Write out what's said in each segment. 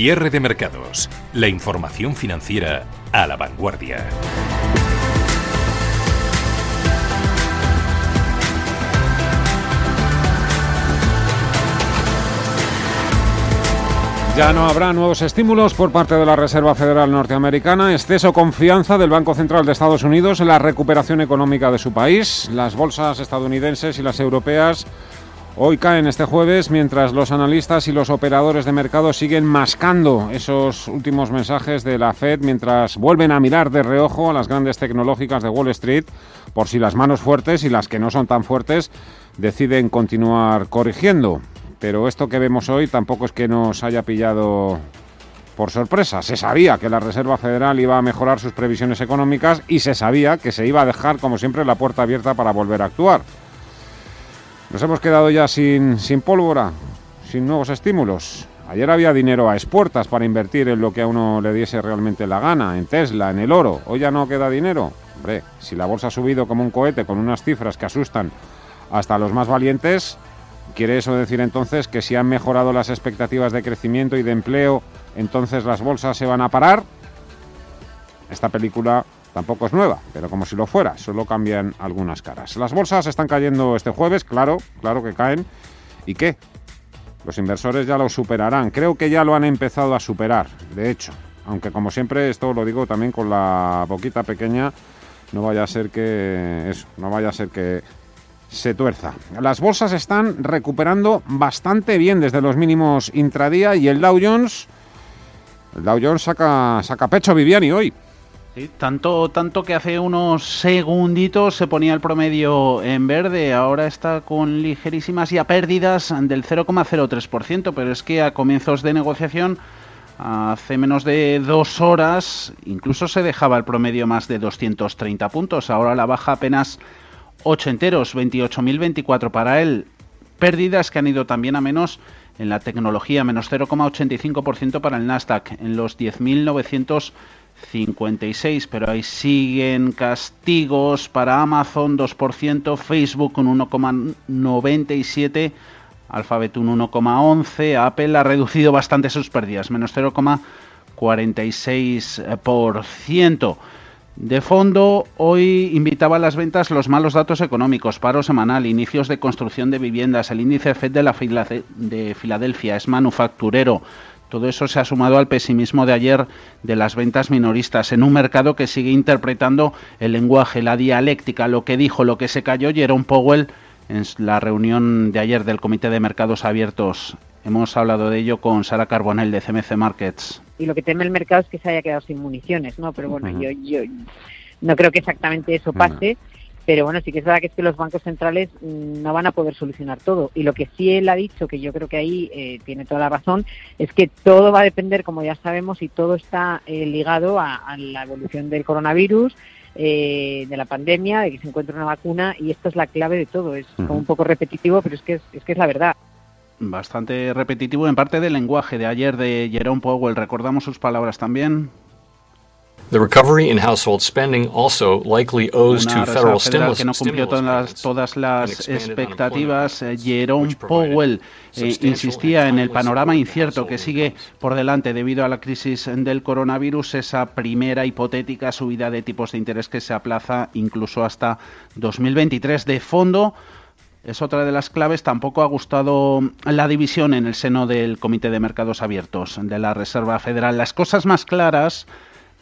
Cierre de mercados. La información financiera a la vanguardia. Ya no habrá nuevos estímulos por parte de la Reserva Federal Norteamericana, exceso confianza del Banco Central de Estados Unidos en la recuperación económica de su país. Las bolsas estadounidenses y las europeas hoy caen este jueves mientras los analistas y los operadores de mercado siguen mascando esos últimos mensajes de la Fed mientras vuelven a mirar de reojo a las grandes tecnológicas de Wall Street por si las manos fuertes y las que no son tan fuertes deciden continuar corrigiendo pero esto que vemos hoy tampoco es que nos haya pillado por sorpresa. Se sabía que la Reserva Federal iba a mejorar sus previsiones económicas y se sabía que se iba a dejar, como siempre, la puerta abierta para volver a actuar. Nos hemos quedado ya sin, sin pólvora, sin nuevos estímulos. Ayer había dinero a expuertas para invertir en lo que a uno le diese realmente la gana, en Tesla, en el oro. Hoy ya no queda dinero. Hombre, si la bolsa ha subido como un cohete con unas cifras que asustan hasta a los más valientes, ¿Quiere eso decir entonces que si han mejorado las expectativas de crecimiento y de empleo, entonces las bolsas se van a parar? Esta película tampoco es nueva, pero como si lo fuera, solo cambian algunas caras. Las bolsas están cayendo este jueves, claro, claro que caen. ¿Y qué? Los inversores ya lo superarán. Creo que ya lo han empezado a superar, de hecho. Aunque como siempre, esto lo digo también con la boquita pequeña, no vaya a ser que eso, no vaya a ser que se tuerza. Las bolsas están recuperando bastante bien desde los mínimos intradía y el Dow Jones, el Dow Jones saca, saca pecho Viviani hoy. Tanto, tanto que hace unos segunditos se ponía el promedio en verde, ahora está con ligerísimas ya pérdidas del 0,03%, pero es que a comienzos de negociación hace menos de dos horas incluso se dejaba el promedio más de 230 puntos, ahora la baja apenas 8 enteros, 28.024 para él. Pérdidas que han ido también a menos en la tecnología, menos 0,85% para el Nasdaq, en los 10.956, pero ahí siguen castigos para Amazon 2%, Facebook un 1,97%, Alphabet un 1,11%, Apple ha reducido bastante sus pérdidas, menos 0,46%. De fondo, hoy invitaba a las ventas los malos datos económicos, paro semanal, inicios de construcción de viviendas, el índice FED de, la de Filadelfia es manufacturero. Todo eso se ha sumado al pesimismo de ayer de las ventas minoristas en un mercado que sigue interpretando el lenguaje, la dialéctica, lo que dijo, lo que se cayó Jerome Powell en la reunión de ayer del Comité de Mercados Abiertos. Hemos hablado de ello con Sara Carbonell de CMC Markets y lo que teme el mercado es que se haya quedado sin municiones, ¿no? Pero bueno, yo, yo no creo que exactamente eso pase, pero bueno, sí que es verdad que es que los bancos centrales mm, no van a poder solucionar todo. Y lo que sí él ha dicho, que yo creo que ahí eh, tiene toda la razón, es que todo va a depender, como ya sabemos, y todo está eh, ligado a, la evolución del coronavirus, eh, de la pandemia, de que se encuentre una vacuna, y esto es la clave de todo. Es como un poco repetitivo, pero es que es que es la verdad bastante repetitivo en parte del lenguaje de ayer de Jerome Powell. ¿Recordamos sus palabras también? The recovery in household spending also likely owes to federal stimulus. que no cumplió todas las, todas las expectativas. Eh, Jerome Powell eh, insistía en el panorama incierto que sigue por delante debido a la crisis del coronavirus, esa primera hipotética subida de tipos de interés que se aplaza incluso hasta 2023. De fondo, es otra de las claves. Tampoco ha gustado la división en el seno del Comité de Mercados Abiertos de la Reserva Federal. Las cosas más claras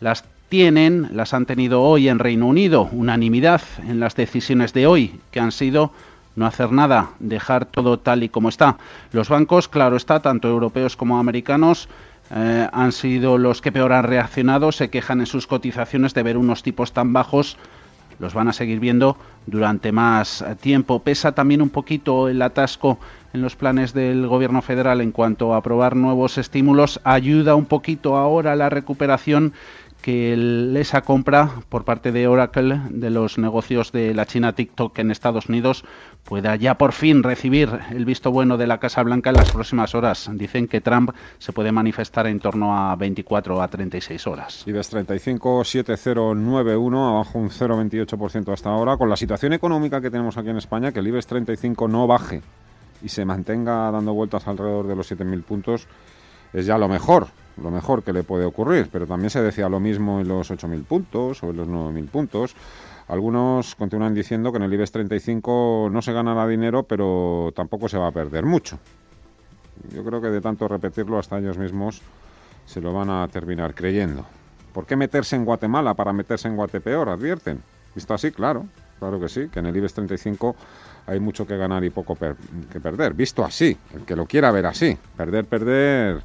las tienen, las han tenido hoy en Reino Unido, unanimidad en las decisiones de hoy, que han sido no hacer nada, dejar todo tal y como está. Los bancos, claro está, tanto europeos como americanos, eh, han sido los que peor han reaccionado, se quejan en sus cotizaciones de ver unos tipos tan bajos los van a seguir viendo durante más tiempo. Pesa también un poquito el atasco en los planes del gobierno federal en cuanto a aprobar nuevos estímulos. Ayuda un poquito ahora la recuperación que esa compra por parte de Oracle de los negocios de la China TikTok en Estados Unidos pueda ya por fin recibir el visto bueno de la Casa Blanca en las próximas horas. Dicen que Trump se puede manifestar en torno a 24 a 36 horas. IBEX 35 7091 abajo un 0,28% hasta ahora con la situación económica que tenemos aquí en España que el IBEX 35 no baje y se mantenga dando vueltas alrededor de los 7.000 puntos es ya lo mejor lo mejor que le puede ocurrir, pero también se decía lo mismo en los 8.000 puntos o en los 9.000 puntos. Algunos continúan diciendo que en el IBEX 35 no se ganará dinero, pero tampoco se va a perder mucho. Yo creo que de tanto repetirlo hasta ellos mismos se lo van a terminar creyendo. ¿Por qué meterse en Guatemala para meterse en Guatepeor? Advierten. Visto así, claro, claro que sí, que en el IBEX 35 hay mucho que ganar y poco que perder. Visto así, el que lo quiera ver así. Perder, perder.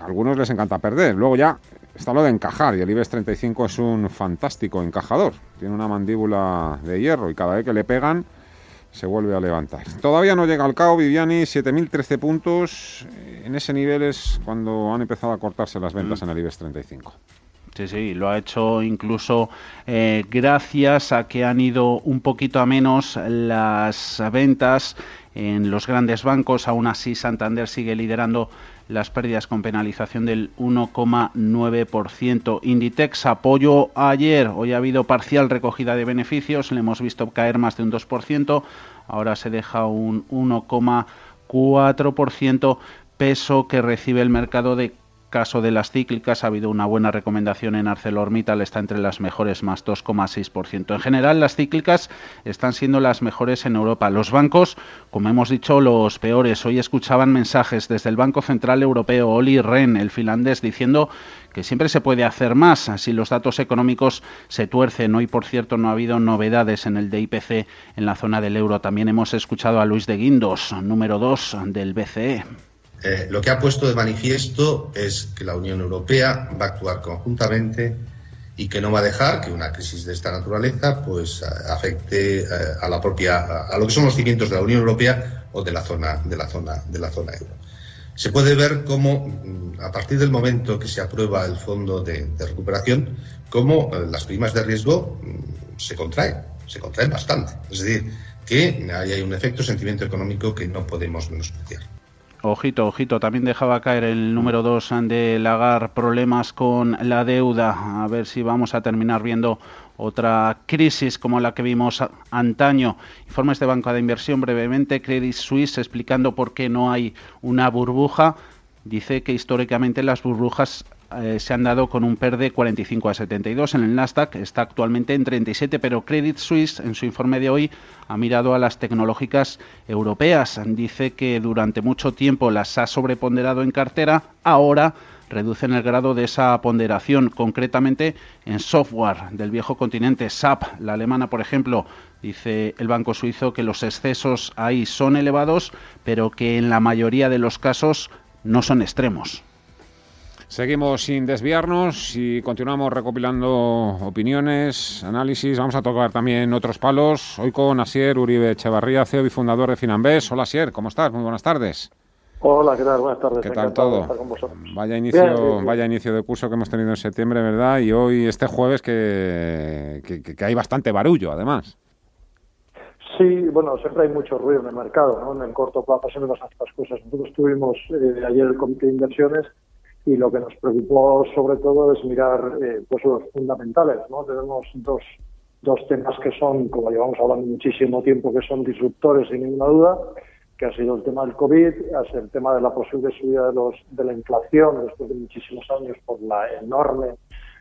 A algunos les encanta perder. Luego ya está lo de encajar y el IBEX 35 es un fantástico encajador. Tiene una mandíbula de hierro y cada vez que le pegan se vuelve a levantar. Todavía no llega al cabo, Viviani, 7.013 puntos. En ese nivel es cuando han empezado a cortarse las ventas mm. en el IBEX 35. Sí, sí, lo ha hecho incluso eh, gracias a que han ido un poquito a menos las ventas en los grandes bancos. Aún así, Santander sigue liderando las pérdidas con penalización del 1,9%. Inditex apoyo ayer. Hoy ha habido parcial recogida de beneficios. Le hemos visto caer más de un 2%. Ahora se deja un 1,4% peso que recibe el mercado de caso de las cíclicas ha habido una buena recomendación en ArcelorMittal, está entre las mejores más 2,6%. En general, las cíclicas están siendo las mejores en Europa. Los bancos, como hemos dicho, los peores. Hoy escuchaban mensajes desde el Banco Central Europeo, Oli Ren, el finlandés, diciendo que siempre se puede hacer más si los datos económicos se tuercen. Hoy, por cierto, no ha habido novedades en el DIPC en la zona del euro. También hemos escuchado a Luis de Guindos, número 2 del BCE. Eh, lo que ha puesto de manifiesto es que la Unión Europea va a actuar conjuntamente y que no va a dejar que una crisis de esta naturaleza pues afecte eh, a la propia a lo que son los cimientos de la Unión Europea o de la zona de la zona de la zona euro. Se puede ver cómo mm, a partir del momento que se aprueba el fondo de, recuperación, cómo eh, las primas de riesgo mm, se contraen, se contraen bastante. Es decir, que hay un efecto sentimiento económico que no podemos menospreciar. Ojito, ojito, también dejaba caer el número 2 de Lagar problemas con la deuda. A ver si vamos a terminar viendo otra crisis como la que vimos antaño. Informes de banca de inversión brevemente, Credit Suisse explicando por qué no hay una burbuja. Dice que históricamente las burbujas eh, se han dado con un PER de 45 a 72 en el Nasdaq, está actualmente en 37, pero Credit Suisse en su informe de hoy ha mirado a las tecnológicas europeas. Dice que durante mucho tiempo las ha sobreponderado en cartera, ahora reducen el grado de esa ponderación, concretamente en software del viejo continente, SAP, la alemana, por ejemplo, dice el Banco Suizo que los excesos ahí son elevados, pero que en la mayoría de los casos no son extremos. Seguimos sin desviarnos y continuamos recopilando opiniones, análisis. Vamos a tocar también otros palos. Hoy con Asier Uribe Echevarría, CEO y fundador de Finambés. Hola Asier, ¿cómo estás? Muy buenas tardes. Hola, ¿qué tal? Buenas tardes. ¿Qué tal todo? Vaya inicio, vaya inicio de curso que hemos tenido en septiembre, ¿verdad? Y hoy, este jueves, que, que, hay bastante barullo, además. Sí, bueno, siempre hay mucho ruido en el mercado, ¿no? En el corto plazo siempre pasan estas cosas. Nosotros tuvimos eh, ayer el comité de inversiones y lo que nos preocupó sobre todo es mirar eh, pues los fundamentales. ¿no? Tenemos dos, dos temas que son, como llevamos hablando muchísimo tiempo, que son disruptores sin ninguna duda, que ha sido el tema del COVID, sido el tema de la posible subida de, los, de la inflación después de muchísimos años por la enorme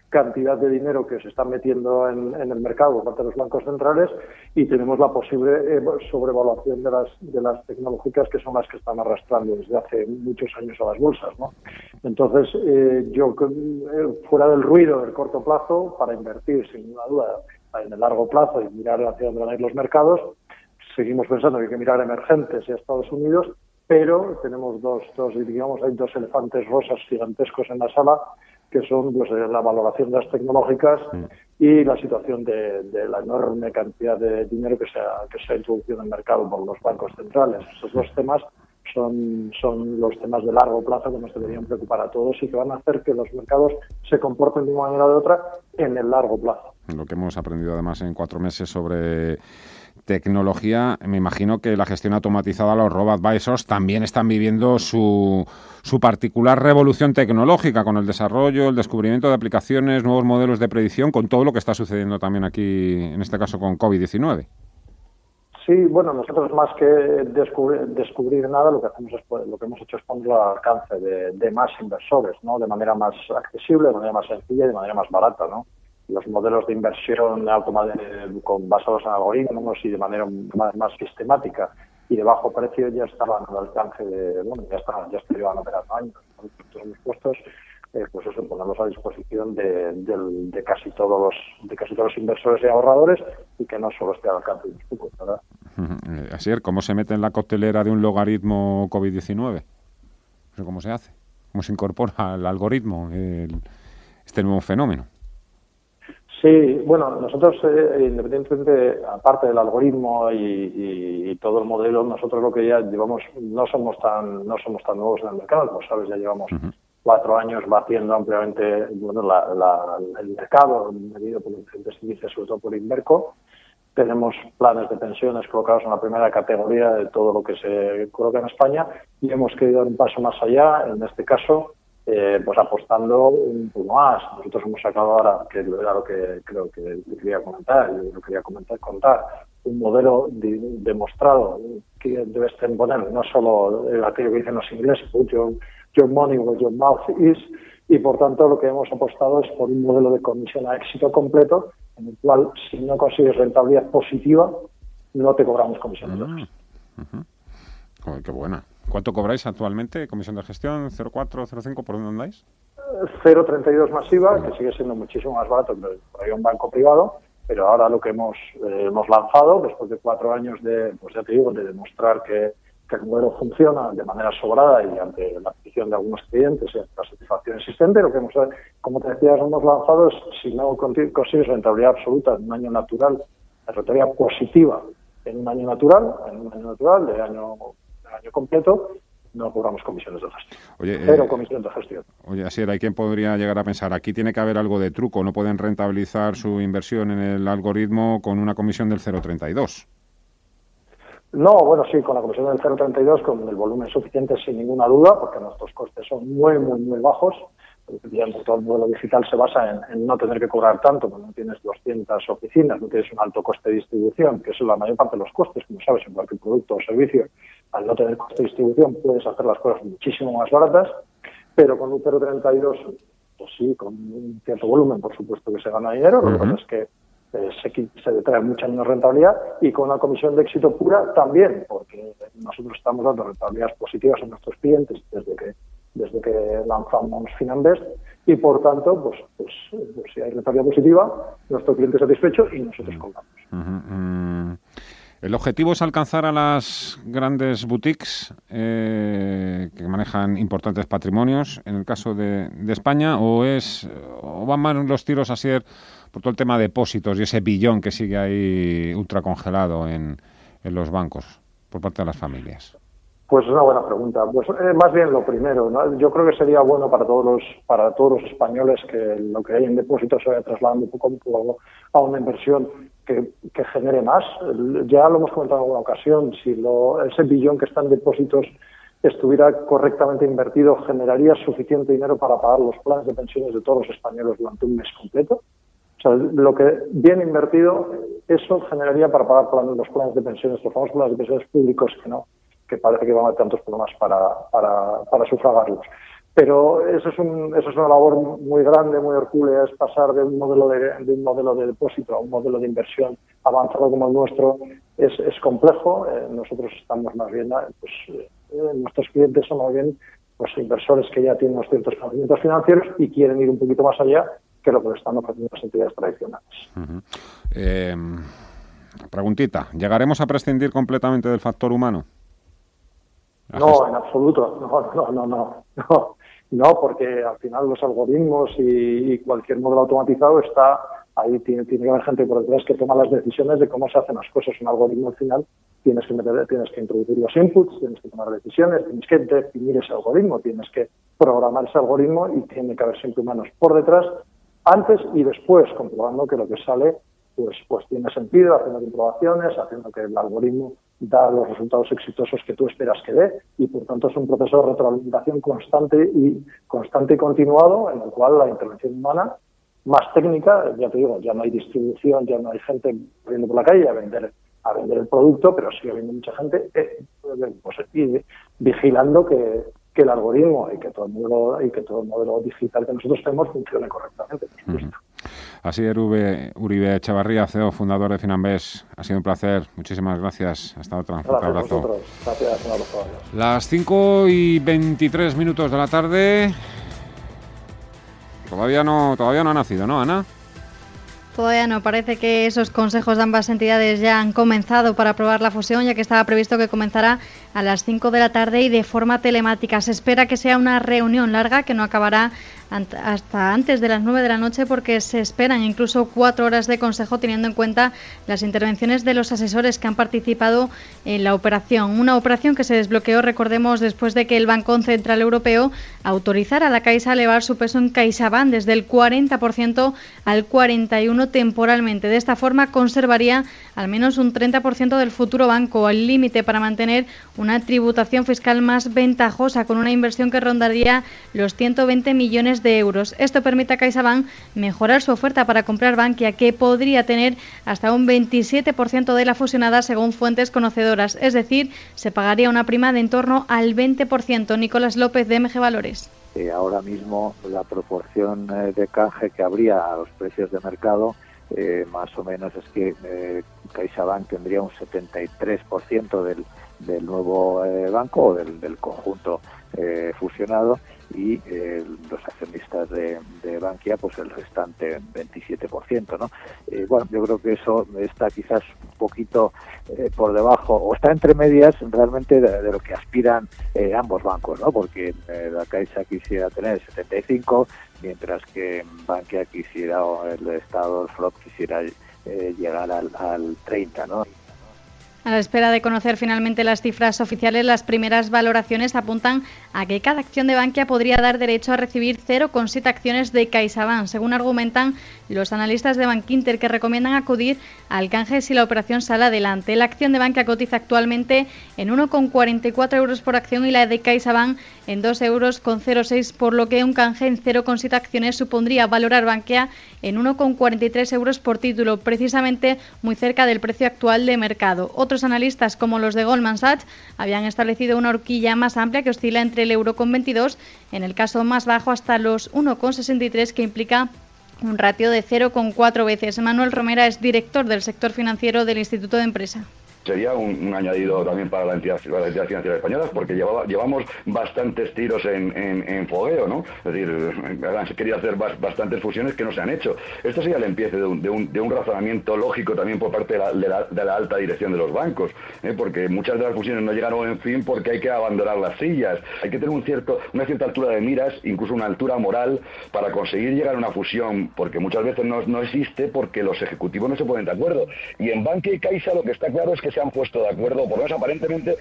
cantidad de dinero que se está metiendo en, el mercado por parte de los bancos centrales y tenemos la posible eh, sobrevaluación de las, de las tecnológicas que son las que están arrastrando desde hace muchos años a las bolsas. ¿no? Entonces, eh, yo, eh, fuera del ruido del corto plazo, para invertir sin ninguna duda en el largo plazo y mirar hacia dónde van a ir los mercados, seguimos pensando que hay que mirar emergentes y a Estados Unidos, pero tenemos dos, dos digamos, hay dos elefantes rosas gigantescos en la sala que son pues, eh, la valoración de las tecnológicas mm. y la situación de, la enorme cantidad de dinero que se, ha, que se ha introducido en el mercado por los bancos centrales. Esos dos temas son, son los temas de largo plazo que nos deberían preocupar a todos y que van a hacer que los mercados se comporten de una manera o de otra en el largo plazo. Lo que hemos aprendido además en cuatro meses sobre tecnología, me imagino que la gestión automatizada, los robot advisors, también están viviendo su, su particular revolución tecnológica con el desarrollo, el descubrimiento de aplicaciones, nuevos modelos de predicción, con todo lo que está sucediendo también aquí, en este caso con COVID-19. Sí, bueno, nosotros más que descubrir, nada, lo que hacemos es, lo que hemos hecho es ponerlo al alcance de, más inversores, ¿no? De manera más accesible, de manera más sencilla de manera más barata, ¿no? Los modelos de inversión con basados en algoritmos y de manera más, sistemática y de bajo precio ya estaban al alcance de, bueno, ya estaban, ya llevan operando años. Nosotros puestos eh, pues eso ponemos a disposición de, de, casi todos los de casi todos los inversores y ahorradores y que no solo esté al alcance de los pocos, ¿verdad? Eh, así es, ¿cómo se mete en la coctelera de un logaritmo COVID-19? ¿Cómo se hace? ¿Cómo se incorpora al algoritmo este nuevo fenómeno? Sí, bueno, nosotros, eh, independientemente, aparte del algoritmo y, todo el modelo, nosotros lo que ya llevamos, no somos tan no somos tan nuevos en el mercado, como sabes, ya llevamos cuatro años batiendo ampliamente bueno, el mercado, medido por diferentes índices, sobre todo por Inverco. Tenemos planes de pensiones colocados en la primera categoría de todo lo que se coloca en España y hemos querido dar un paso más allá, en este caso, eh, pues apostando un poco más. Nosotros hemos sacado ahora, que era lo que creo que quería comentar, y lo quería comentar, contar, un modelo demostrado que debes poner no solo aquello que dicen los ingleses, money where your mouth is, y por tanto lo que hemos apostado es por un modelo de comisión a éxito completo, en el cual si no consigues rentabilidad positiva, no te cobramos comisión de gestión. qué buena. ¿Cuánto cobráis actualmente comisión de gestión? ¿0,4, 0,5? ¿Por dónde andáis? 0,32 masiva, que sigue siendo muchísimo más barato que por ahí un banco privado, pero ahora lo que hemos, eh, hemos lanzado, después de cuatro años de, pues ya te digo, de demostrar que que el modelo funciona de manera sobrada y ante la petición de algunos clientes y la satisfacción existente, lo que hemos, como te decía, hemos lanzado es, si no consigues rentabilidad absoluta en un año natural, rentabilidad positiva en un año natural, en un año natural, de año, de año completo, no cobramos comisiones de gestión. Oye, Pero eh, comisiones de gestión. Oye, así era, ¿y quién podría llegar a pensar? Aquí tiene que haber algo de truco, no pueden rentabilizar su inversión en el algoritmo con una comisión del 0,32. No, bueno, sí, con la comisión del 0,32, con el volumen suficiente sin ninguna duda, porque nuestros costes son muy, muy, muy bajos. todo el modelo digital se basa en, no tener que cobrar tanto, cuando no tienes 200 oficinas, no tienes un alto coste de distribución, que es la mayor parte de los costes, como sabes, en cualquier producto o servicio. Al no tener coste de distribución puedes hacer las cosas muchísimo más baratas, pero con un 0,32, pues sí, con un cierto volumen, por supuesto que se gana dinero. Lo que pasa es que se, se trae mucha menos rentabilidad y con la comisión de éxito pura también, porque nosotros estamos dando rentabilidades positivas a nuestros clientes desde que desde que lanzamos Finanbest y por tanto, pues, pues, pues si hay rentabilidad positiva, nuestro cliente satisfecho y nosotros cobramos. Mm. ¿El objetivo es alcanzar a las grandes boutiques eh, que manejan importantes patrimonios, en el caso de, España, o es van más los tiros a ser por todo el tema de depósitos y ese billón que sigue ahí ultracongelado en, en los bancos por parte de las familias? Pues es una buena pregunta. Pues eh, más bien lo primero, yo creo que sería bueno para todos los para todos los españoles que lo que hay en depósitos se vaya trasladando poco a poco a una inversión que, genere más. Ya lo hemos comentado en alguna ocasión, si lo, ese billón que está en depósitos estuviera correctamente invertido, generaría suficiente dinero para pagar los planes de pensiones de todos los españoles durante un mes completo lo que bien invertido, eso generaría para pagar los planes de pensiones, los famosos planes de pensiones públicos que no, que parece que van a haber tantos problemas para, para, para sufragarlos. Pero eso es, un, eso es una labor muy grande, muy hercúlea, es pasar de un modelo de, de, un modelo de depósito a un modelo de inversión avanzado como el nuestro. Es, es complejo. Eh, nosotros estamos más bien, pues, eh, nuestros clientes son más bien pues, inversores que ya tienen unos ciertos conocimientos financieros y quieren ir un poquito más allá que lo que están ofreciendo las entidades tradicionales. Eh, preguntita, ¿llegaremos a prescindir completamente del factor humano? No, en absoluto, no, no, no, no, no, porque al final los algoritmos y, cualquier modelo automatizado está ahí, tiene, tiene que haber gente por detrás que toma las decisiones de cómo se hacen las cosas. Un algoritmo al final tienes que meter, tienes que introducir los inputs, tienes que tomar decisiones, tienes que definir ese algoritmo, tienes que programar ese algoritmo y tiene que haber siempre humanos por detrás antes y después, comprobando que lo que sale pues, pues tiene sentido, haciendo comprobaciones, haciendo que el algoritmo da los resultados exitosos que tú esperas que dé y por tanto es un proceso de retroalimentación constante y constante y continuado en el cual la intervención humana más técnica, ya te digo, ya no hay distribución, ya no hay gente corriendo por la calle a vender a vender el producto, pero sigue habiendo mucha gente eh, pues, vigilando que, el algoritmo y que todo el modelo y que todo el modelo digital que nosotros tenemos funcione correctamente. Así es, Uribe Echavarría, CEO, fundador de Finambés. Ha sido un placer. Muchísimas gracias. Hasta otra. un abrazo. Gracias, un abrazo. Las 5 y 23 minutos de la tarde. Todavía no, todavía no ha nacido, ¿no, Ana? Todavía no, parece que esos consejos de ambas entidades ya han comenzado para aprobar la fusión, ya que estaba previsto que comenzara a las 5 de la tarde y de forma telemática. Se espera que sea una reunión larga que no acabará hasta antes de las 9 de la noche porque se esperan incluso cuatro horas de consejo teniendo en cuenta las intervenciones de los asesores que han participado en la operación. Una operación que se desbloqueó, recordemos, después de que el Banco Central Europeo autorizara a la Caixa a elevar su peso en CaixaBank desde el 40% al 41% temporalmente. De esta forma conservaría al menos un 30% del futuro banco, al límite para mantener una tributación fiscal más ventajosa con una inversión que rondaría los 120 millones de euros. Esto permite a CaixaBank mejorar su oferta para comprar Bankia, que podría tener hasta un 27% de la fusionada según fuentes conocedoras, es decir, se pagaría una prima de en torno al 20%. Nicolás López de MG Valores. Eh, ahora mismo la proporción eh, de canje que habría a los precios de mercado eh, más o menos es que CaixaBank tendría un 73% del, del nuevo banco o del, conjunto fusionado y eh, los accionistas de, de, Bankia pues el restante 27%, ¿no? Eh, bueno, yo creo que eso está quizás un poquito eh, por debajo o está entre medias realmente de, lo que aspiran eh, ambos bancos, ¿no? Porque eh, la Caixa quisiera tener 75, mientras que Bankia quisiera o el Estado, el FROP quisiera llegar al, al 30, ¿no? A la espera de conocer finalmente las cifras oficiales, las primeras valoraciones apuntan a que cada acción de Bankia podría dar derecho a recibir 0,7 acciones de CaixaBank, según argumentan los analistas de Bankinter que recomiendan acudir al canje si la operación sale adelante. La acción de Bankia cotiza actualmente en 1,44 euros por acción y la de CaixaBank en 2,06 euros, por lo que un canje en 0,7 acciones supondría valorar Bankia en 1,43 euros por título, precisamente muy cerca del precio actual de mercado. Otros analistas, como los de Goldman Sachs, habían establecido una horquilla más amplia que oscila entre el euro con 22, en el caso más bajo hasta los 1,63, que implica un ratio de 0,4 veces. Manuel Romera es director del sector financiero del Instituto de Empresa sería un, añadido también para la entidad, la entidad financiera española, porque llevaba, llevamos bastantes tiros en, en, fogueo, ¿no? Es decir, se quería hacer bastantes fusiones que no se han hecho. Esto sería el empiece de un, de un, de un razonamiento lógico también por parte de la, de la, de la alta dirección de los bancos, ¿eh? porque muchas de las fusiones no llegaron en fin porque hay que abandonar las sillas, hay que tener un cierto, una cierta altura de miras, incluso una altura moral, para conseguir llegar a una fusión, porque muchas veces no, no existe porque los ejecutivos no se ponen de acuerdo. Y en Banque y Caixa lo que está claro es que se han puesto de acuerdo, por lo menos aparentemente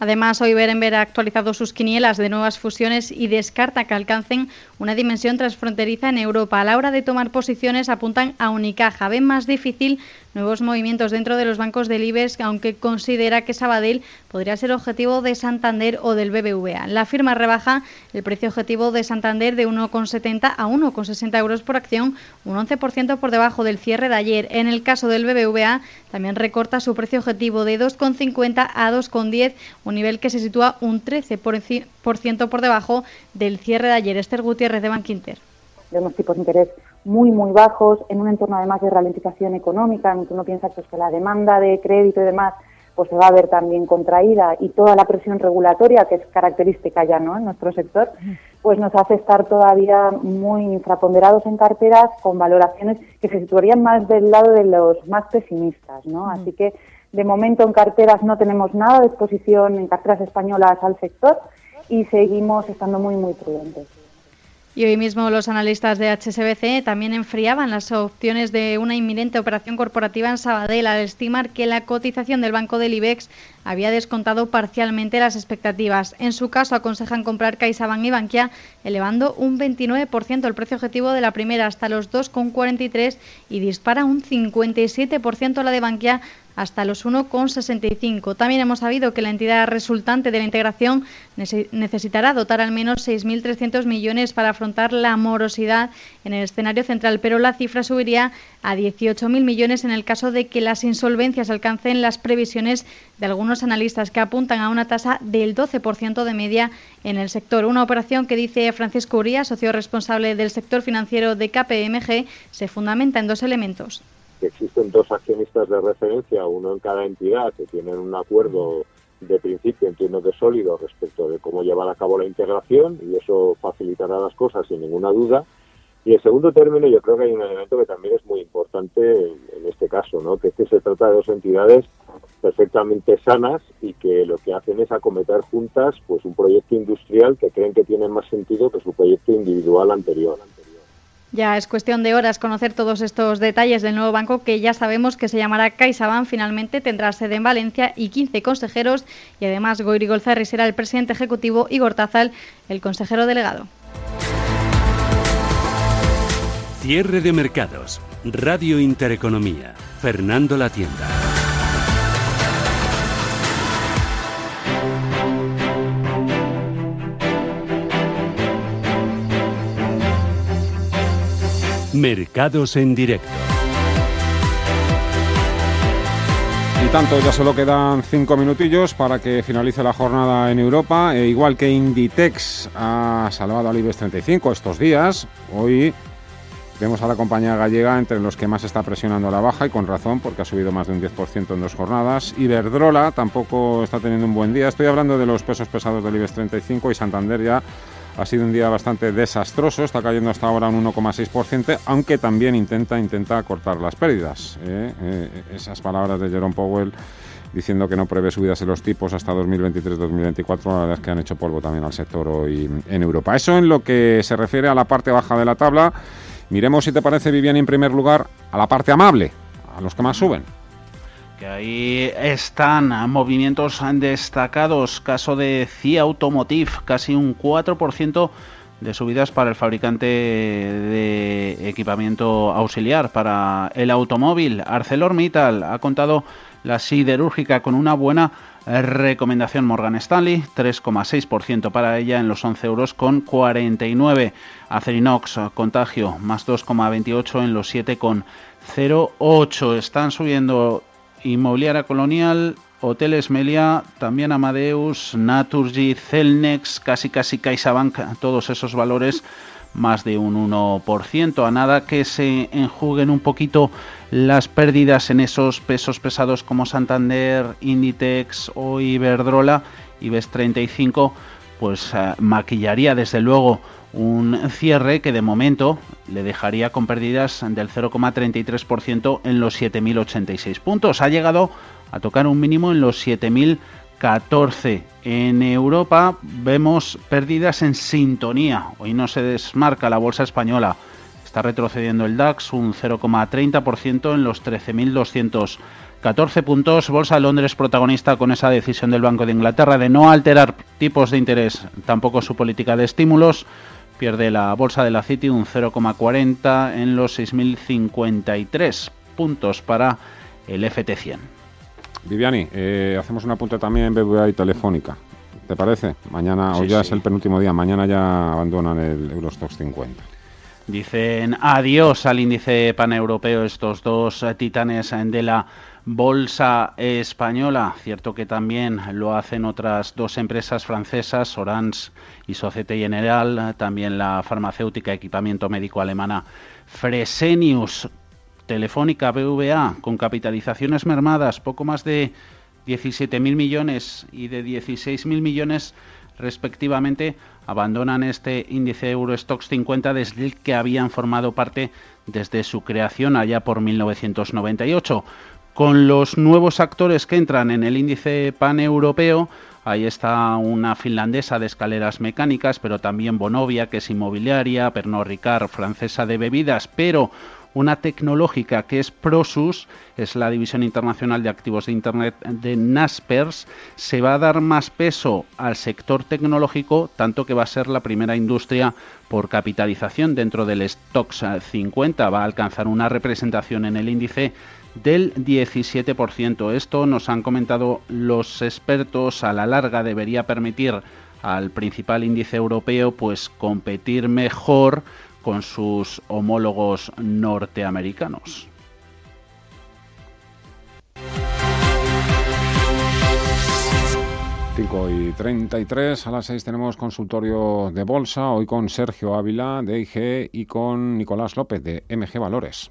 Además, hoy Berenber ha actualizado sus quinielas de nuevas fusiones y descarta que alcancen una dimensión transfronteriza en Europa. A la hora de tomar posiciones apuntan a Unicaja. Ven más difícil nuevos movimientos dentro de los bancos del IBEX, aunque considera que Sabadell podría ser objetivo de Santander o del BBVA. La firma rebaja el precio objetivo de Santander de 1,70 a 1,60 euros por acción, un 11% por debajo del cierre de ayer. En el caso del BBVA, también recorta su precio objetivo de 2,50 a 2,10, un nivel que se sitúa un 13% por debajo del cierre de ayer. Esther Gutiérrez de Bankinter. Vemos tipos de interés muy, muy bajos, en un entorno además de ralentización económica, en que uno piensa pues, que la demanda de crédito y demás pues se va a ver también contraída y toda la presión regulatoria que es característica ya ¿no? en nuestro sector, pues nos hace estar todavía muy infraponderados en carteras con valoraciones que se situarían más del lado de los más pesimistas. ¿no? Así que de momento en carteras no tenemos nada de exposición en carteras españolas al sector y seguimos estando muy, muy prudentes. Y hoy mismo los analistas de HSBC también enfriaban las opciones de una inminente operación corporativa en Sabadell al estimar que la cotización del banco del IBEX había descontado parcialmente las expectativas. En su caso aconsejan comprar CaixaBank y Bankia elevando un 29% el precio objetivo de la primera hasta los 2,43 y dispara un 57% la de Bankia hasta los 1,65. También hemos sabido que la entidad resultante de la integración necesitará dotar al menos 6.300 millones para afrontar la morosidad en el escenario central, pero la cifra subiría a 18.000 millones en el caso de que las insolvencias alcancen las previsiones de algunos analistas que apuntan a una tasa del 12% de media en el sector. Una operación que dice Francisco Uría, socio responsable del sector financiero de KPMG, se fundamenta en dos elementos existen dos accionistas de referencia, uno en cada entidad, que tienen un acuerdo de principio, entiendo que sólido, respecto de cómo llevar a cabo la integración, y eso facilitará las cosas sin ninguna duda. Y en segundo término, yo creo que hay un elemento que también es muy importante en, este caso, ¿no? que es que se trata de dos entidades perfectamente sanas y que lo que hacen es acometer juntas pues un proyecto industrial que creen que tiene más sentido que su proyecto individual anterior. Ya es cuestión de horas conocer todos estos detalles del nuevo banco que ya sabemos que se llamará CaixaBank. Finalmente tendrá sede en Valencia y 15 consejeros y además Goiri Golzarri será el presidente ejecutivo y Gortazal el consejero delegado. Cierre de mercados. Radio Intereconomía. Fernando La Tienda. Mercados en directo. Y tanto, ya solo quedan cinco minutillos para que finalice la jornada en Europa. E igual que Inditex ha salvado al IBEX 35 estos días, hoy vemos a la compañía gallega entre los que más está presionando la baja y con razón porque ha subido más de un 10% en dos jornadas. Iberdrola tampoco está teniendo un buen día. Estoy hablando de los pesos pesados del IBEX 35 y Santander ya ha sido un día bastante desastroso, está cayendo hasta ahora un 1,6%, aunque también intenta, intenta cortar las pérdidas. ¿eh? Eh, esas palabras de Jerome Powell diciendo que no prevé subidas en los tipos hasta 2023-2024, la verdad es que han hecho polvo también al sector hoy en Europa. Eso en lo que se refiere a la parte baja de la tabla. Miremos si te parece, Vivian, en primer lugar, a la parte amable, a los que más suben ahí están movimientos destacados. Caso de CIA Automotive, casi un 4% de subidas para el fabricante de equipamiento auxiliar para el automóvil. ArcelorMittal ha contado la siderúrgica con una buena recomendación Morgan Stanley, 3,6% para ella en los 11 euros con 49. Acerinox, contagio, más 2,28 en los 7,08. Están subiendo Inmobiliaria Colonial, Hoteles Melia, también Amadeus, Naturgy, Celnex, casi casi CaixaBank, todos esos valores más de un 1%. A nada que se enjuguen un poquito las pérdidas en esos pesos pesados como Santander, Inditex o Iberdrola, IBEX 35, pues eh, maquillaría desde luego un cierre que de momento le dejaría con pérdidas del 0,33% en los 7.086 puntos. Ha llegado a tocar un mínimo en los 7.014. En Europa vemos pérdidas en sintonía. Hoy no se desmarca la bolsa española. Está retrocediendo el DAX un 0,30% en los 13.214 puntos. Bolsa de Londres protagonista con esa decisión del Banco de Inglaterra de no alterar tipos de interés, tampoco su política de estímulos pierde la bolsa de la City un 0,40 en los 6.053 puntos para el FT100. Viviani, eh, hacemos un apunte también en BBVA y Telefónica. ¿Te parece? Mañana, o ya es el penúltimo día, mañana ya abandonan el Eurostox 50. Dicen adiós al índice paneuropeo estos dos titanes de la bolsa española. Cierto que también lo hacen otras dos empresas francesas, Orange y Societe General, también la farmacéutica equipamiento médico alemana Fresenius, Telefónica BVA, con capitalizaciones mermadas, poco más de 17.000 millones y de 16.000 millones respectivamente, abandonan este índice Eurostox 50 desde el que habían formado parte desde su creación allá por 1998 con los nuevos actores que entran en el índice paneuropeo. Ahí está una finlandesa de escaleras mecánicas, pero también Bonovia, que es inmobiliaria, Pernod Ricard, francesa de bebidas, pero una tecnológica que es Prosus, es la división internacional de activos de Internet de Naspers, se va a dar más peso al sector tecnológico, tanto que va a ser la primera industria por capitalización dentro del Stocks 50, va a alcanzar una representación en el índice del 17%. Esto nos han comentado los expertos a la larga debería permitir al principal índice europeo pues competir mejor con sus homólogos norteamericanos. 5 y 33, a las 6 tenemos consultorio de bolsa, hoy con Sergio Ávila de IG y con Nicolás López de MG Valores.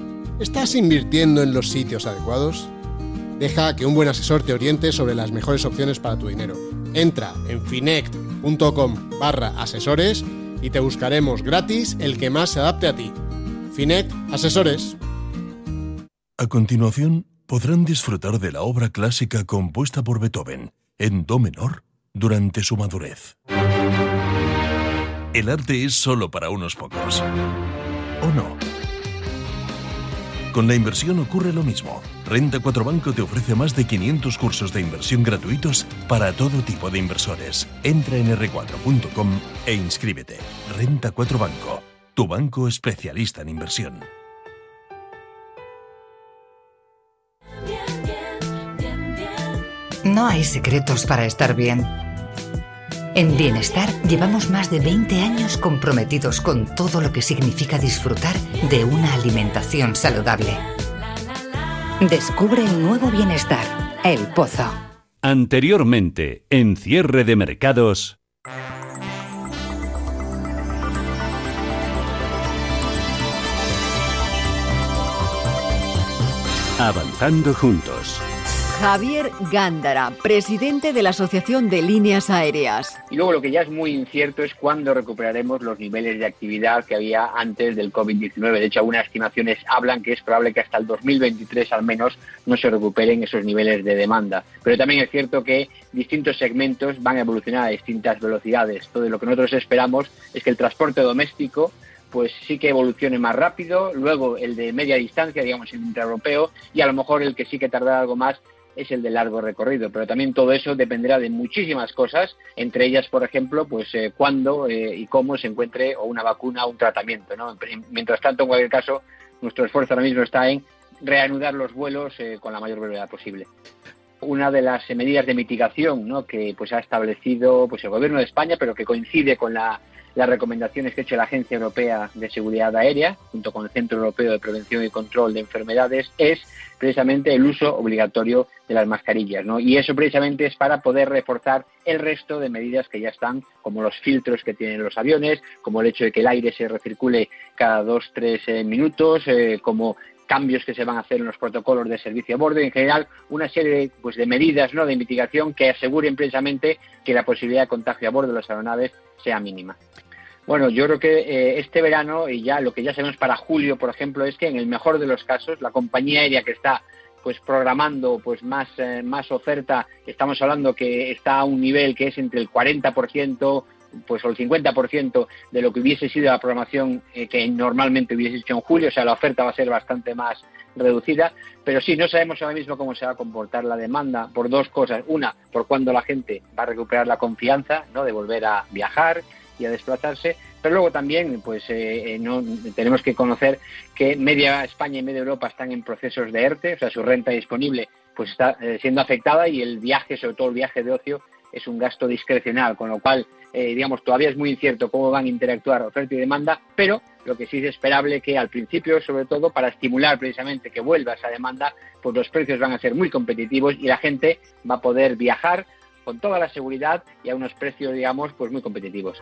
¿Estás invirtiendo en los sitios adecuados? Deja que un buen asesor te oriente sobre las mejores opciones para tu dinero. Entra en finect.com barra asesores y te buscaremos gratis el que más se adapte a ti. Finect Asesores. A continuación, podrán disfrutar de la obra clásica compuesta por Beethoven en Do menor durante su madurez. El arte es solo para unos pocos. ¿O no? Con la inversión ocurre lo mismo. Renta 4 Banco te ofrece más de 500 cursos de inversión gratuitos para todo tipo de inversores. Entra en r4.com e inscríbete. Renta 4 Banco, tu banco especialista en inversión. No hay secretos para estar bien. En Bienestar llevamos más de 20 años comprometidos con todo lo que significa disfrutar de una alimentación saludable. Descubre el nuevo Bienestar, El Pozo. Anteriormente, en cierre de mercados. Avanzando juntos. Javier Gándara, presidente de la Asociación de Líneas Aéreas. Y luego lo que ya es muy incierto es cuándo recuperaremos los niveles de actividad que había antes del COVID-19. De hecho, algunas estimaciones hablan que es probable que hasta el 2023 al menos no se recuperen esos niveles de demanda. Pero también es cierto que distintos segmentos van a evolucionar a distintas velocidades. Todo lo que nosotros esperamos es que el transporte doméstico pues sí que evolucione más rápido, luego el de media distancia, digamos, el intraeuropeo, y a lo mejor el que sí que tardará algo más es el de largo recorrido, pero también todo eso dependerá de muchísimas cosas, entre ellas, por ejemplo, pues eh, cuándo eh, y cómo se encuentre o una vacuna o un tratamiento. ¿no? Mientras tanto, en cualquier caso, nuestro esfuerzo ahora mismo está en reanudar los vuelos eh, con la mayor brevedad posible. Una de las medidas de mitigación ¿no? que pues ha establecido pues el Gobierno de España, pero que coincide con la las recomendaciones que ha hecho la Agencia Europea de Seguridad Aérea, junto con el Centro Europeo de Prevención y Control de Enfermedades, es precisamente el uso obligatorio de las mascarillas. ¿no? Y eso precisamente es para poder reforzar el resto de medidas que ya están, como los filtros que tienen los aviones, como el hecho de que el aire se recircule cada dos, tres eh, minutos, eh, como cambios que se van a hacer en los protocolos de servicio a bordo y en general una serie pues, de medidas ¿no? de mitigación que aseguren precisamente que la posibilidad de contagio a bordo de las aeronaves sea mínima. Bueno, yo creo que eh, este verano y ya lo que ya sabemos para julio, por ejemplo, es que en el mejor de los casos la compañía aérea que está pues programando pues más eh, más oferta, estamos hablando que está a un nivel que es entre el 40% pues el 50% de lo que hubiese sido la programación eh, que normalmente hubiese hecho en julio, o sea, la oferta va a ser bastante más reducida, pero sí, no sabemos ahora mismo cómo se va a comportar la demanda por dos cosas. Una, por cuándo la gente va a recuperar la confianza ¿no? de volver a viajar y a desplazarse, pero luego también pues eh, eh, no, tenemos que conocer que media España y media Europa están en procesos de ERTE, o sea, su renta disponible pues está eh, siendo afectada y el viaje, sobre todo el viaje de ocio, es un gasto discrecional, con lo cual, digamos, todavía es muy incierto cómo van a interactuar oferta y demanda, pero lo que sí es esperable que al principio, sobre todo para estimular precisamente que vuelva esa demanda, pues los precios van a ser muy competitivos y la gente va a poder viajar con toda la seguridad y a unos precios, digamos, pues muy competitivos.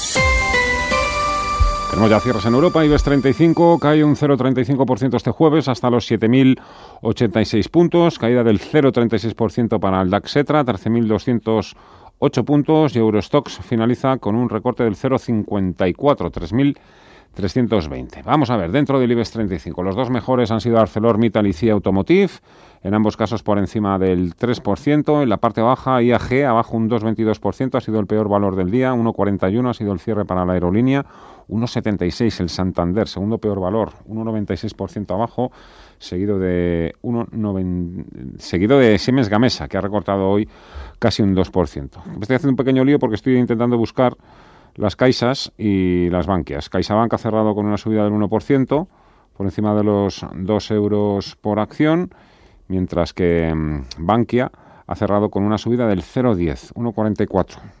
Tenemos ya cierres en Europa. IBEX 35 cae un 0,35% este jueves hasta los 7.086 puntos. Caída del 0,36% para el DAX Etra, 13.208 puntos. Y Eurostox finaliza con un recorte del 0,54, 3.320. Vamos a ver, dentro del IBEX 35, los dos mejores han sido ArcelorMittal y CIA Automotive. En ambos casos por encima del 3%. En la parte baja, IAG abajo un 2,22%. Ha sido el peor valor del día. 1,41 ha sido el cierre para la aerolínea. 1,76 el Santander, segundo peor valor, 1,96% abajo, seguido de 1,9 seguido de Siemens Gamesa, que ha recortado hoy casi un 2%. Me estoy haciendo un pequeño lío porque estoy intentando buscar las Caixas y las Bankias. CaixaBank ha cerrado con una subida del 1%, por encima de los 2 euros por acción, mientras que mm, Bankia ha cerrado con una subida del 0,10, 1,44.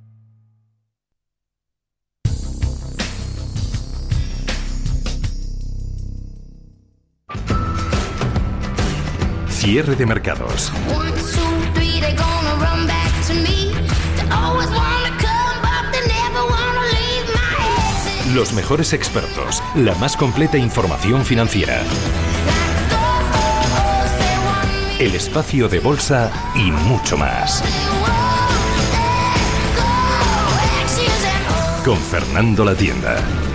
Cierre de mercados. Los mejores expertos, la más completa información financiera. El espacio de bolsa y mucho más. Con Fernando La Tienda.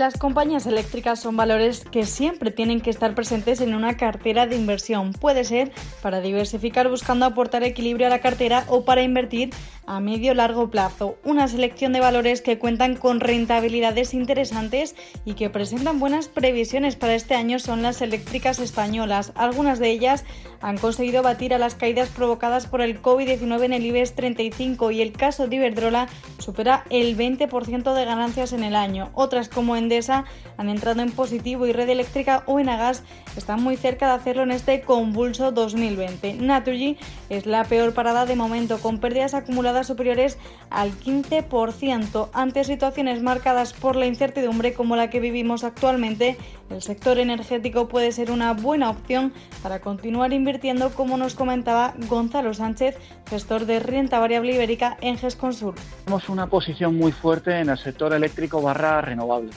Las compañías eléctricas son valores que siempre tienen que estar presentes en una cartera de inversión. Puede ser para diversificar buscando aportar equilibrio a la cartera o para invertir a medio largo plazo. Una selección de valores que cuentan con rentabilidades interesantes y que presentan buenas previsiones para este año son las eléctricas españolas. Algunas de ellas han conseguido batir a las caídas provocadas por el COVID-19 en el IBEX 35 y el caso de Iberdrola supera el 20% de ganancias en el año. Otras como Endesa han entrado en positivo y Red Eléctrica o Enagas están muy cerca de hacerlo en este convulso 2020. Naturgy es la peor parada de momento con pérdidas acumuladas superiores al 15%. Ante situaciones marcadas por la incertidumbre como la que vivimos actualmente, el sector energético puede ser una buena opción para continuar invirtiendo como nos comentaba Gonzalo Sánchez, gestor de renta variable ibérica en GESConsul. Tenemos una posición muy fuerte en el sector eléctrico barra renovable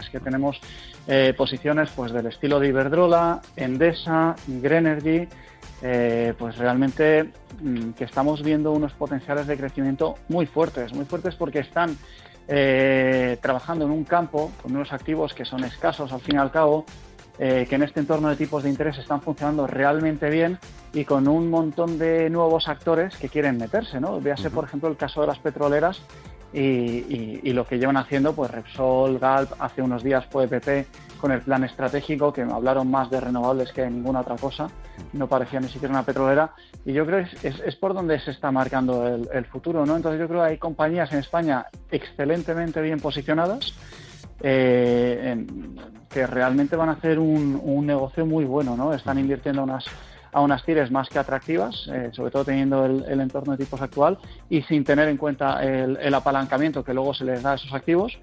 es que tenemos eh, posiciones pues del estilo de Iberdrola, Endesa, Grenergy, eh, pues realmente mm, que estamos viendo unos potenciales de crecimiento muy fuertes, muy fuertes porque están eh, trabajando en un campo con unos activos que son escasos al fin y al cabo, que en este entorno de tipos de interés están funcionando realmente bien y con un montón de nuevos actores que quieren meterse, ¿no? Véase, por ejemplo, el caso de las petroleras y, lo que llevan haciendo, pues Repsol, Galp, hace unos días fue PP con el plan estratégico, que hablaron más de renovables que de ninguna otra cosa, no parecía ni siquiera una petrolera, y yo creo que es, por donde se está marcando el, futuro, ¿no? Entonces yo creo que hay compañías en España excelentemente bien posicionadas, eh, que realmente van a hacer un, un negocio muy bueno, ¿no? Están invirtiendo unas a unas tires más que atractivas, eh, sobre todo teniendo el, entorno de tipos actual y sin tener en cuenta el, apalancamiento que luego se les da a esos activos.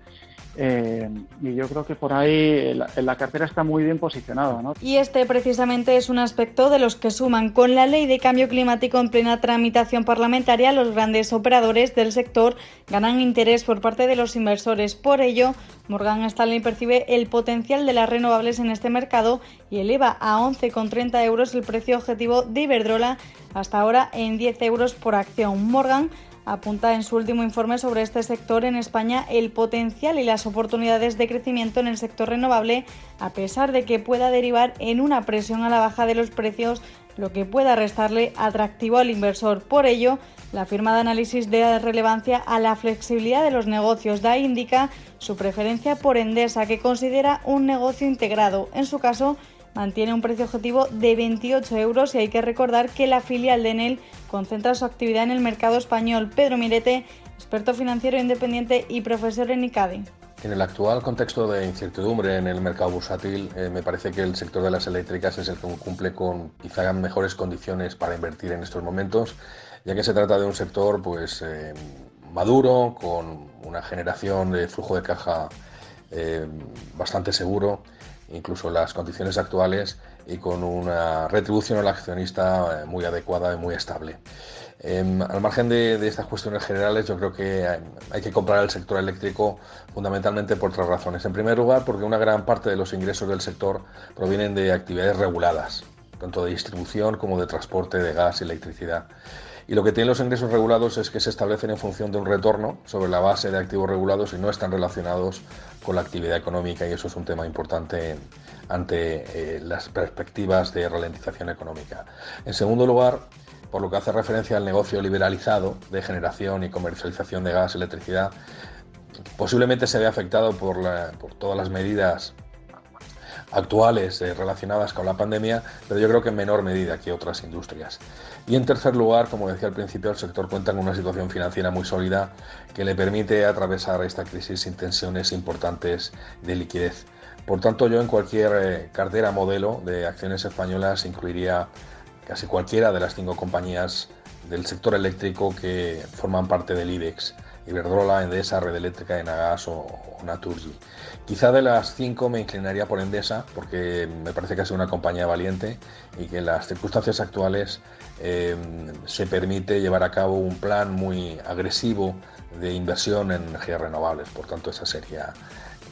Eh, y yo creo que por ahí la, la cartera está muy bien posicionada. ¿no? Y este precisamente es un aspecto de los que suman con la ley de cambio climático en plena tramitación parlamentaria. Los grandes operadores del sector ganan interés por parte de los inversores. Por ello, Morgan Stanley percibe el potencial de las renovables en este mercado y eleva a 11,30 euros el precio objetivo de Iberdrola hasta ahora en 10 euros por acción. Morgan apunta en su último informe sobre este sector en España el potencial y las oportunidades de crecimiento en el sector renovable, a pesar de que pueda derivar en una presión a la baja de los precios, lo que pueda restarle atractivo al inversor. Por ello, la firma de análisis da relevancia a la flexibilidad de los negocios. Da indica su preferencia por Endesa, que considera un negocio integrado. En su caso, mantiene un precio objetivo de 28 euros y hay que recordar que la filial de Enel concentra su actividad en el mercado español. Pedro Mirete, experto financiero independiente y profesor en ICADE. En el actual contexto de incertidumbre en el mercado bursátil, eh, me parece que el sector de las eléctricas es el que cumple con quizá mejores condiciones para invertir en estos momentos, ya que se trata de un sector pues eh, maduro, con una generación de flujo de caja eh, bastante seguro incluso las condiciones actuales y con una retribución al accionista eh, muy adecuada y muy estable. Em, al margen de, estas cuestiones generales, yo creo que hay, que comprar el sector eléctrico fundamentalmente por tres razones. En primer lugar, porque una gran parte de los ingresos del sector provienen de actividades reguladas, tanto de distribución como de transporte de gas y electricidad. Y lo que tienen los ingresos regulados es que se establecen en función de un retorno sobre la base de activos regulados y no están relacionados con la actividad económica y eso es un tema importante ante eh, las perspectivas de ralentización económica. En segundo lugar, por lo que hace referencia al negocio liberalizado de generación y comercialización de gas y electricidad, posiblemente se vea afectado por, todas las medidas actuales eh, relacionadas con la pandemia, pero yo creo que en menor medida que otras industrias. Y en tercer lugar, como decía al principio, el sector cuenta con una situación financiera muy sólida que le permite atravesar esta crisis sin tensiones importantes de liquidez. Por tanto, yo en cualquier eh, cartera modelo de acciones españolas incluiría casi cualquiera de las cinco compañías del sector eléctrico que forman parte del IBEX. Iberdrola, Endesa, Red Eléctrica, Enagas o, o Naturgy. Quizá de las cinco me inclinaría por Endesa porque me parece que es una compañía valiente y que en las circunstancias actuales eh, se permite llevar a cabo un plan muy agresivo de inversión en energías renovables. Por tanto, esa sería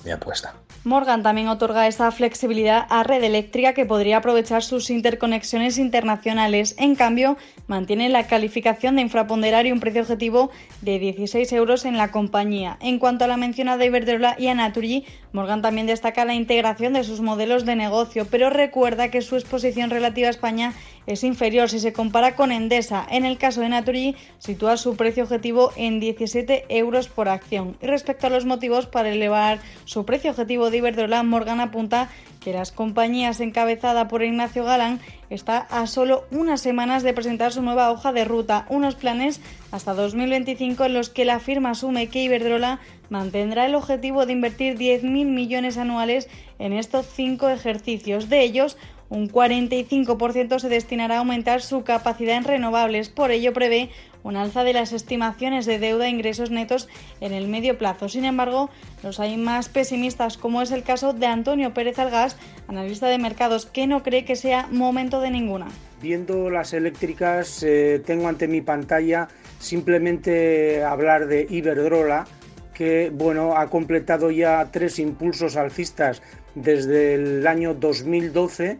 mi apuesta. Morgan también otorga esa flexibilidad a Red Eléctrica que podría aprovechar sus interconexiones internacionales. En cambio, mantiene la calificación de infraponderar y un precio objetivo de 16 euros en la compañía. En cuanto a la mencionada Iberdrola y a Naturgy, Morgan también destaca la integración de sus modelos de negocio, pero recuerda que su exposición relativa a España es inferior si se compara con Endesa. En el caso de Naturgy, sitúa su precio objetivo en 17 euros por acción. Y respecto a los motivos para elevar su precio objetivo de Iberdrola, Morgan apunta que las compañías encabezada por Ignacio Galán está a solo unas semanas de presentar su nueva hoja de ruta, unos planes hasta 2025 en los que la firma asume que Iberdrola mantendrá el objetivo de invertir 10.000 millones anuales en estos cinco ejercicios. De ellos, un 45% se destinará a aumentar su capacidad en renovables. Por ello, prevé un alza de las estimaciones de deuda e ingresos netos en el medio plazo. Sin embargo, los hay más pesimistas, como es el caso de Antonio Pérez Algas, analista de mercados, que no cree que sea momento de ninguna. Viendo las eléctricas, eh, tengo ante mi pantalla simplemente hablar de Iberdrola, que bueno, ha completado ya tres impulsos alcistas desde el año 2012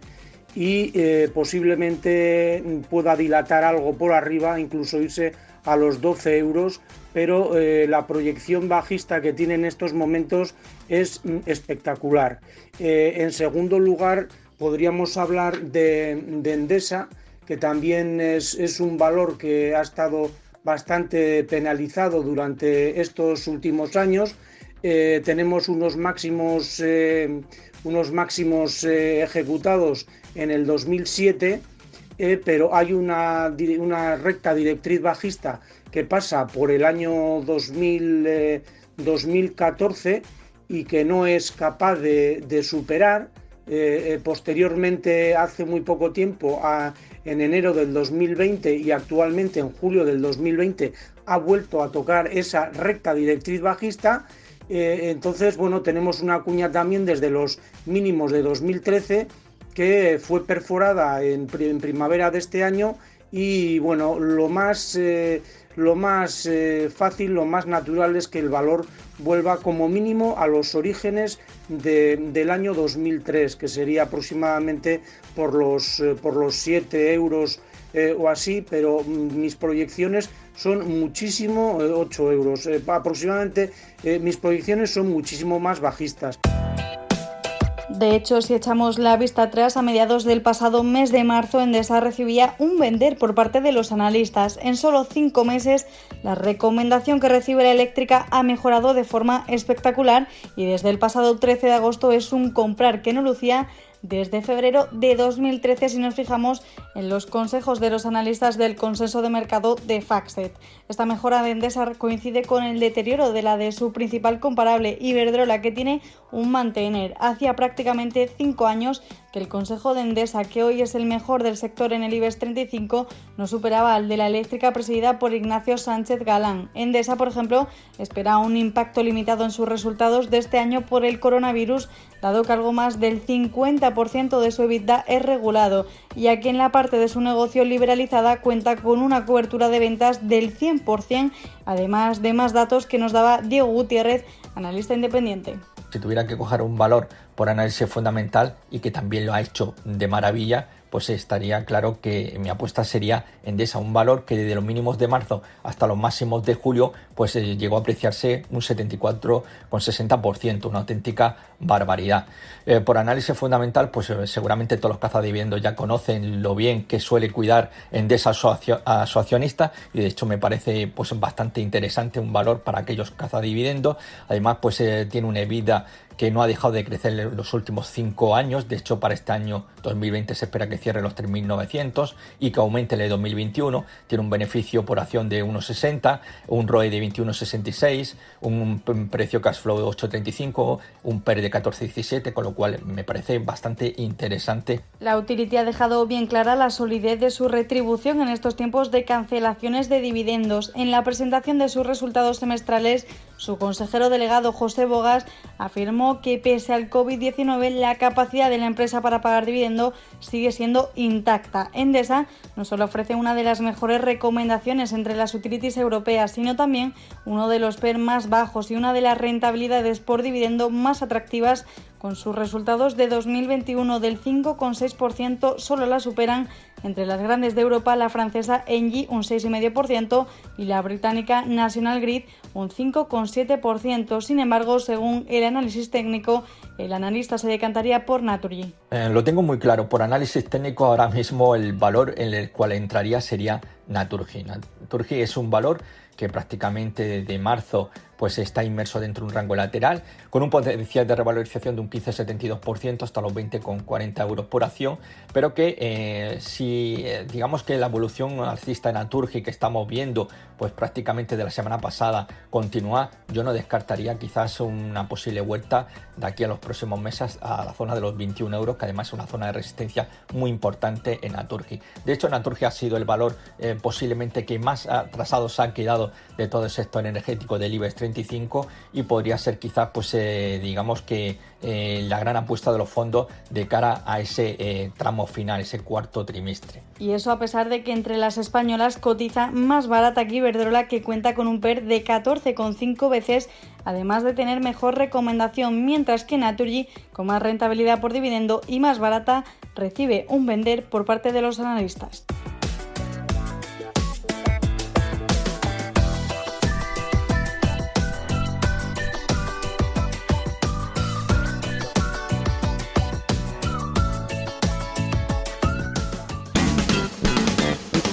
y eh, posiblemente pueda dilatar algo por arriba, incluso irse a los 12 euros, pero eh, la proyección bajista que tiene en estos momentos es mm, espectacular. Eh, en segundo lugar, podríamos hablar de, Endesa, que también es, es, un valor que ha estado bastante penalizado durante estos últimos años. tenemos unos máximos, unos máximos ejecutados en el 2007, eh, pero hay una, recta directriz bajista que pasa por el año 2000, 2014 eh, y que no es capaz de, superar. Eh, posteriormente, hace muy poco tiempo, en enero del 2020 y actualmente en julio del 2020, ha vuelto a tocar esa recta directriz bajista. Entonces, bueno, tenemos una cuña también desde los mínimos de 2013 que fue perforada en, primavera de este año y bueno, lo más, eh, lo más eh, fácil, lo más natural es que el valor vuelva como mínimo a los orígenes del año 2003, que sería aproximadamente por los, eh, por los 7 euros o así, pero mis proyecciones son muchísimo, 8 euros aproximadamente, mis proyecciones son muchísimo más bajistas. De hecho, si echamos la vista atrás, a mediados del pasado mes de marzo, Endesa recibía un vender por parte de los analistas. En solo cinco meses, la recomendación que recibe la eléctrica ha mejorado de forma espectacular y desde el pasado 13 de agosto es un comprar que no lucía desde febrero de 2013 si nos fijamos en los consejos de los analistas del consenso de mercado de Faxet. Esta mejora de Endesa coincide con el deterioro de la de su principal comparable Iberdrola que tiene un mantener. Hacía prácticamente cinco años que el Consejo de Endesa, que hoy es el mejor del sector en el IBEX 35, no superaba al de la eléctrica presidida por Ignacio Sánchez Galán. Endesa, por ejemplo, espera un impacto limitado en sus resultados de este año por el coronavirus, dado que algo más del 50% de su EBITDA es regulado, y aquí en la parte de su negocio liberalizada cuenta con una cobertura de ventas del 100%, además de más datos que nos daba Diego Gutiérrez, analista independiente si tuviera que coger un valor por análisis fundamental y que también lo ha hecho de maravilla, pues estaría claro que mi apuesta sería Endesa, un valor que desde los mínimos de marzo hasta los máximos de julio, pues eh, llegó a apreciarse un 74,60%, una auténtica barbaridad. Eh, por análisis fundamental, pues eh, seguramente todos los cazadividendos ya conocen lo bien que suele cuidar Endesa a su, accionista y de hecho me parece pues bastante interesante un valor para aquellos cazadividendos. Además, pues tiene una EBITDA que no ha dejado de crecer en los últimos cinco años. De hecho, para este año 2020 se espera que cierre los 3.900 y que aumente el de 2021. Tiene un beneficio por acción de 1,60, un ROE de 21,66, un precio cash flow de 8,35, un PER de 14,17, con lo cual me parece bastante interesante. La utility ha dejado bien clara la solidez de su retribución en estos tiempos de cancelaciones de dividendos. En la presentación de sus resultados semestrales, su consejero delegado José Bogas afirmó que pese al COVID-19 la capacidad de la empresa para pagar dividendo sigue siendo intacta. Endesa no solo ofrece una de las mejores recomendaciones entre las utilities europeas, sino también uno de los PER más bajos y una de las rentabilidades por dividendo más atractivas con sus resultados de 2021 del 5,6%, solo la superan entre las grandes de Europa la francesa Engie un 6,5% y la británica National Grid un 5,7%. Sin embargo, según el análisis técnico, el analista se decantaría por Naturgy. Eh, lo tengo muy claro. Por análisis técnico, ahora mismo el valor en el cual entraría sería Naturgy. Naturgy es un valor que prácticamente de marzo pues está inmerso dentro de un rango lateral, con un potencial de revalorización de un 15,72% hasta los 20,40 euros por acción, pero que eh, si eh, digamos que la evolución alcista en Naturgy que estamos viendo pues prácticamente de la semana pasada continúa, yo no descartaría quizás una posible vuelta de aquí a los próximos meses a la zona de los 21 euros, que además es una zona de resistencia muy importante en Naturgy. De hecho, Naturgy ha sido el valor eh, posiblemente que más atrasado se ha quedado de todo el sector energético del IBEX 35 y podría ser quizás pues eh, digamos que eh, la gran apuesta de los fondos de cara a ese eh, tramo final, ese cuarto trimestre. Y eso a pesar de que entre las españolas cotiza más barata que Iberdrola que cuenta con un PER de 14,5 veces, además de tener mejor recomendación, mientras que Naturgy, con más rentabilidad por dividendo y más barata, recibe un vender por parte de los analistas.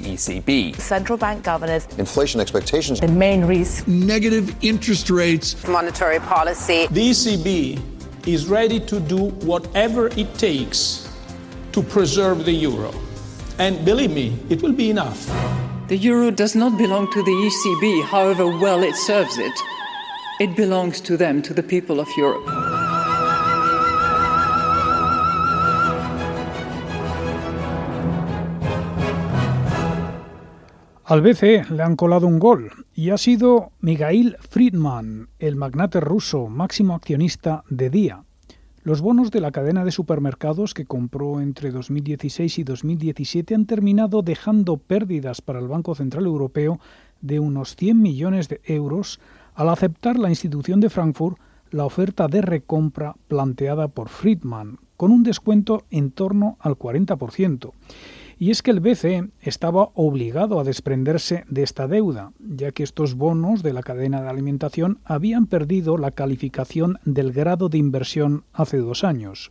The ECB. Central bank governors. Inflation expectations. The main risk. Negative interest rates. Monetary policy. The ECB is ready to do whatever it takes to preserve the euro. And believe me, it will be enough. The euro does not belong to the ECB, however well it serves it. It belongs to them, to the people of Europe. Al BCE le han colado un gol y ha sido Mikhail Friedman, el magnate ruso máximo accionista de Día. Los bonos de la cadena de supermercados que compró entre 2016 y 2017 han terminado dejando pérdidas para el Banco Central Europeo de unos 100 millones de euros al aceptar la institución de Frankfurt la oferta de recompra planteada por Friedman, con un descuento en torno al 40% y es que el BCE estaba obligado a desprenderse de esta deuda, ya que estos bonos de la cadena de alimentación habían perdido la calificación del grado de inversión hace dos años.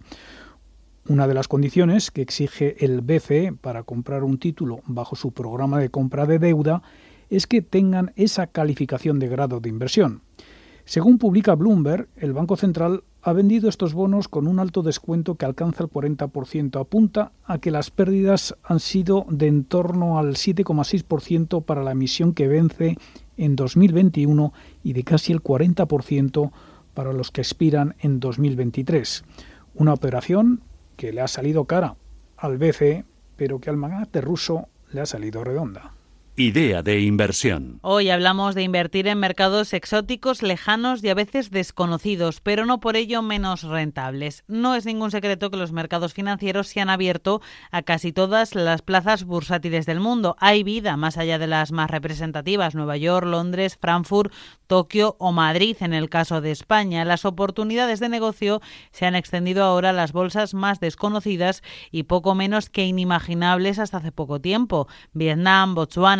Una de las condiciones que exige el BCE para comprar un título bajo su programa de compra de deuda es que tengan esa calificación de grado de inversión. Según publica Bloomberg, el Banco Central ha vendido estos bonos con un alto descuento que alcanza el 40%. Apunta a que las pérdidas han sido de en torno al 7,6% para la emisión que vence en 2021 y de casi el 40% para los que expiran en 2023. Una operación que le ha salido cara al BCE, pero que al magnate ruso le ha salido redonda. Idea de inversión. Hoy hablamos de invertir en mercados exóticos, lejanos y a veces desconocidos, pero no por ello menos rentables. No es ningún secreto que los mercados financieros se han abierto a casi todas las plazas bursátiles del mundo. Hay vida más allá de las más representativas, Nueva York, Londres, Frankfurt, Tokio o Madrid en el caso de España. Las oportunidades de negocio se han extendido ahora a las bolsas más desconocidas y poco menos que inimaginables hasta hace poco tiempo. Vietnam,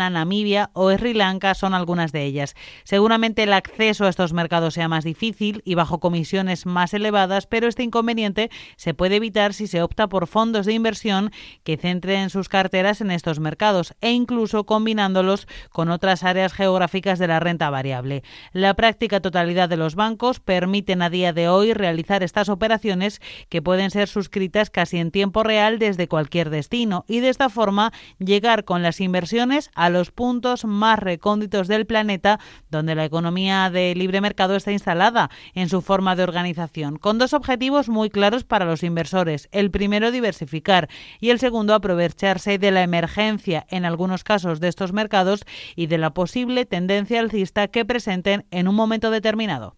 Namibia o Sri Lanka son algunas de ellas. Seguramente el acceso a estos mercados sea más difícil y bajo comisiones más elevadas, pero este inconveniente se puede evitar si se opta por fondos de inversión que centren sus carteras en estos mercados e incluso combinándolos con otras áreas geográficas de la renta variable. La práctica totalidad de los bancos permiten a día de hoy realizar estas operaciones que pueden ser suscritas casi en tiempo real desde cualquier destino y de esta forma llegar con las inversiones a los puntos más recónditos del planeta donde la economía de libre mercado está instalada en su forma de organización, con dos objetivos muy claros para los inversores. El primero, diversificar y el segundo, aprovecharse de la emergencia en algunos casos de estos mercados y de la posible tendencia alcista que presenten en un momento determinado.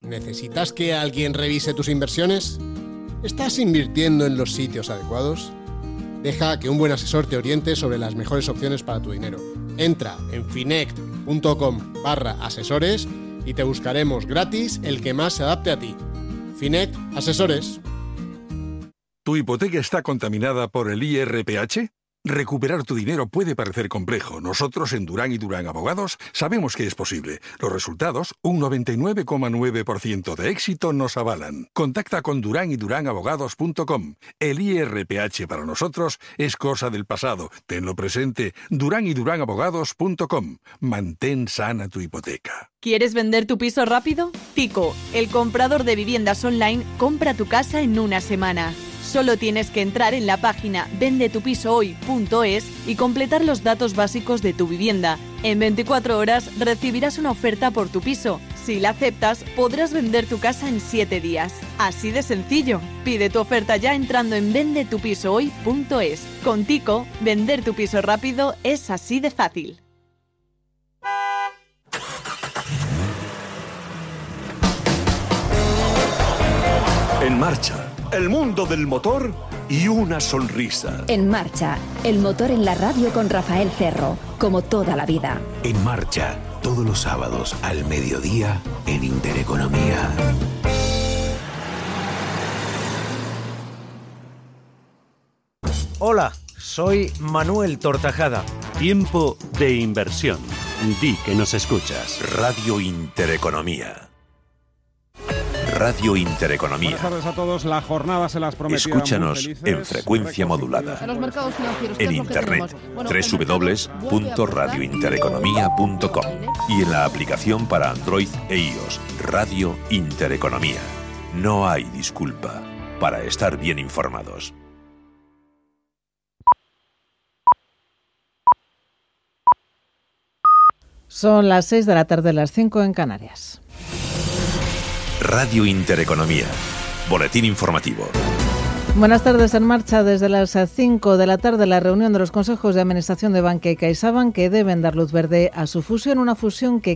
¿Necesitas que alguien revise tus inversiones? ¿Estás invirtiendo en los sitios adecuados? Deja que un buen asesor te oriente sobre las mejores opciones para tu dinero. Entra en finect.com barra asesores y te buscaremos gratis el que más se adapte a ti. Finect Asesores. ¿Tu hipoteca está contaminada por el IRPH? Recuperar tu dinero puede parecer complejo. Nosotros en Durán y Durán Abogados sabemos que es posible. Los resultados, un 99,9% de éxito, nos avalan. Contacta con Durán y Durán Abogados.com. El IRPH para nosotros es cosa del pasado. Tenlo presente. Durán y Durán Abogados.com. Mantén sana tu hipoteca. ¿Quieres vender tu piso rápido? Tico, el comprador de viviendas online, compra tu casa en una semana. Solo tienes que entrar en la página vendetupisohoy.es y completar los datos básicos de tu vivienda. En 24 horas recibirás una oferta por tu piso. Si la aceptas, podrás vender tu casa en 7 días. Así de sencillo. Pide tu oferta ya entrando en vendetupisohoy.es. Con Tico, vender tu piso rápido es así de fácil. En marcha, el mundo del motor y una sonrisa. En marcha, el motor en la radio con Rafael Cerro, como toda la vida. En marcha, todos los sábados al mediodía en Intereconomía. Hola, soy Manuel Tortajada. Tiempo de inversión. Di que nos escuchas. Radio Intereconomía. Radio Intereconomía. Buenas tardes a todos. La jornada se las prometía Escúchanos en frecuencia modulada. los mercados financieros. ¿qué En internet www.radiointereconomía.com y en la aplicación para Android e iOS Radio Intereconomía. No hay disculpa para estar bien informados. Son las 6 de la tarde, las 5 en Canarias. Radio Intereconomía. Boletín informativo. Buenas tardes. En marcha desde las 5 de la tarde la reunión de los consejos de administración de Banca y CaixaBank que deben dar luz verde a su fusión, una fusión que